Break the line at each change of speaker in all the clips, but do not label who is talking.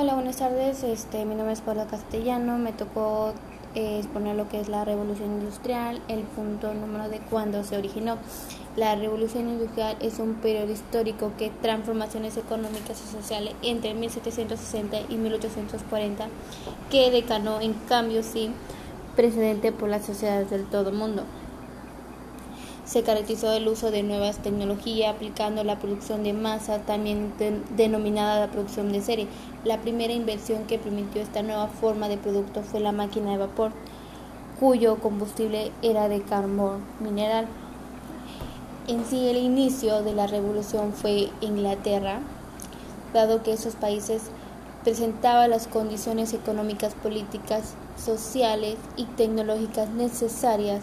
Hola, buenas tardes. Este, mi nombre es Paula Castellano. Me tocó eh, exponer lo que es la revolución industrial, el punto número de cuándo se originó. La revolución industrial es un periodo histórico que transformaciones económicas y sociales entre 1760 y 1840 que decanó en cambios sin precedente por las sociedades del todo mundo se caracterizó el uso de nuevas tecnologías aplicando la producción de masa, también denominada la producción de serie. La primera inversión que permitió esta nueva forma de producto fue la máquina de vapor, cuyo combustible era de carbón mineral. En sí, el inicio de la revolución fue Inglaterra, dado que esos países presentaban las condiciones económicas, políticas, sociales y tecnológicas necesarias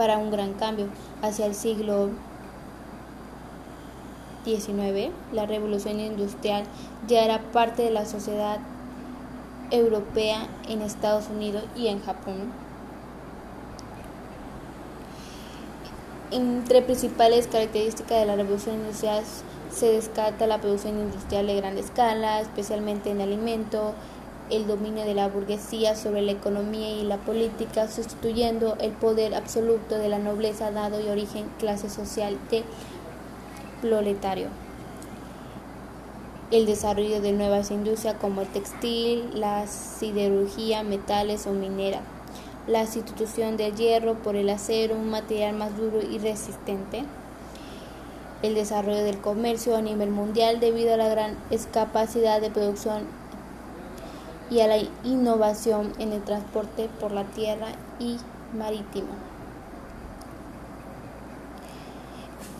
para un gran cambio. Hacia el siglo XIX, la revolución industrial ya era parte de la sociedad europea en Estados Unidos y en Japón. Entre principales características de la revolución industrial se descarta la producción industrial de gran escala, especialmente en alimentos, el dominio de la burguesía sobre la economía y la política, sustituyendo el poder absoluto de la nobleza dado y origen clase social de proletario. El desarrollo de nuevas industrias como el textil, la siderurgia, metales o minera. La sustitución del hierro por el acero, un material más duro y resistente. El desarrollo del comercio a nivel mundial debido a la gran capacidad de producción y a la innovación en el transporte por la tierra y marítimo.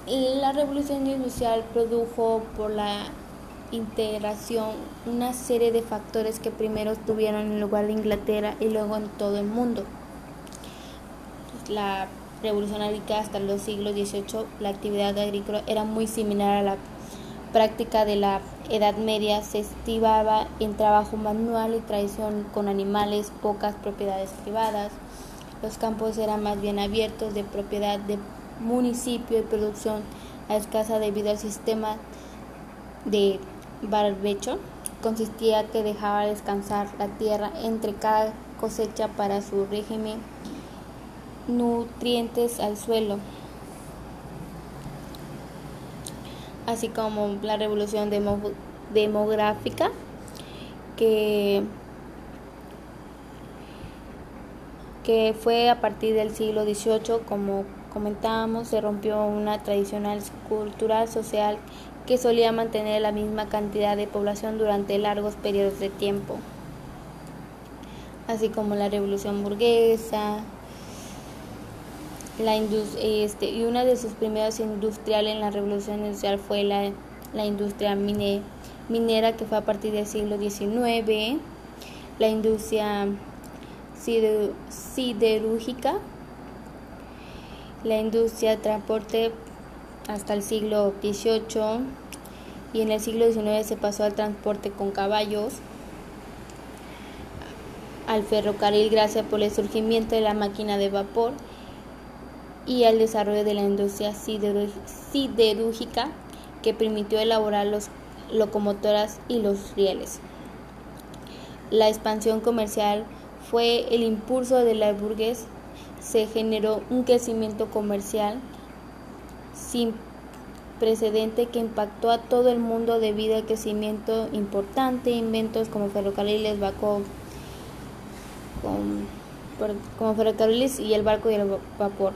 La revolución industrial produjo por la integración una serie de factores que primero tuvieron en lugar de Inglaterra y luego en todo el mundo. La revolución agrícola hasta los siglos XVIII, la actividad agrícola era muy similar a la práctica de la Edad Media se estivaba en trabajo manual y tradición con animales, pocas propiedades privadas. Los campos eran más bien abiertos de propiedad de municipio y producción a escasa debido al sistema de barbecho. Consistía que dejaba descansar la tierra entre cada cosecha para su régimen nutrientes al suelo. Así como la revolución demográfica que, que fue a partir del siglo XVIII, como comentábamos, se rompió una tradicional cultural social que solía mantener la misma cantidad de población durante largos periodos de tiempo, así como la revolución burguesa, la este, y una de sus primeras industriales en la revolución industrial fue la, la industria minera que fue a partir del siglo XIX, la industria siderúrgica, la industria de transporte hasta el siglo XVIII y en el siglo XIX se pasó al transporte con caballos, al ferrocarril gracias por el surgimiento de la máquina de vapor y al desarrollo de la industria siderúrgica que permitió elaborar los locomotoras y los rieles. La expansión comercial fue el impulso de la burgues, se generó un crecimiento comercial sin precedente que impactó a todo el mundo debido al crecimiento importante, inventos como ferrocarriles, vapor, como ferrocarriles y el barco y el vapor.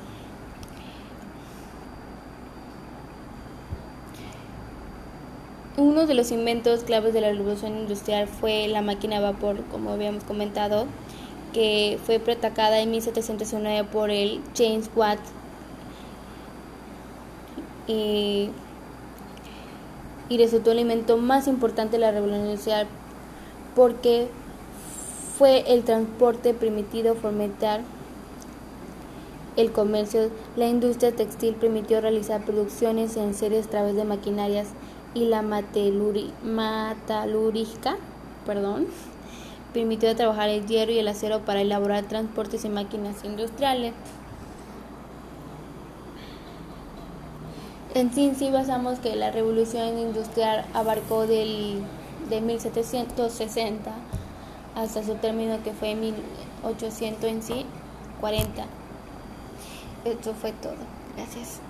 Uno de los inventos claves de la revolución industrial fue la máquina de vapor, como habíamos comentado, que fue protacada en 1709 por el James Watt. Y, y resultó el invento más importante de la revolución industrial porque fue el transporte permitido fomentar el comercio. La industria textil permitió realizar producciones en series a través de maquinarias y la metalúrgica perdón, permitió trabajar el hierro y el acero para elaborar transportes y máquinas industriales. En sí, sí basamos que la revolución industrial abarcó del de 1760 hasta su término que fue 1800 en sí, 40. Esto fue todo. Gracias.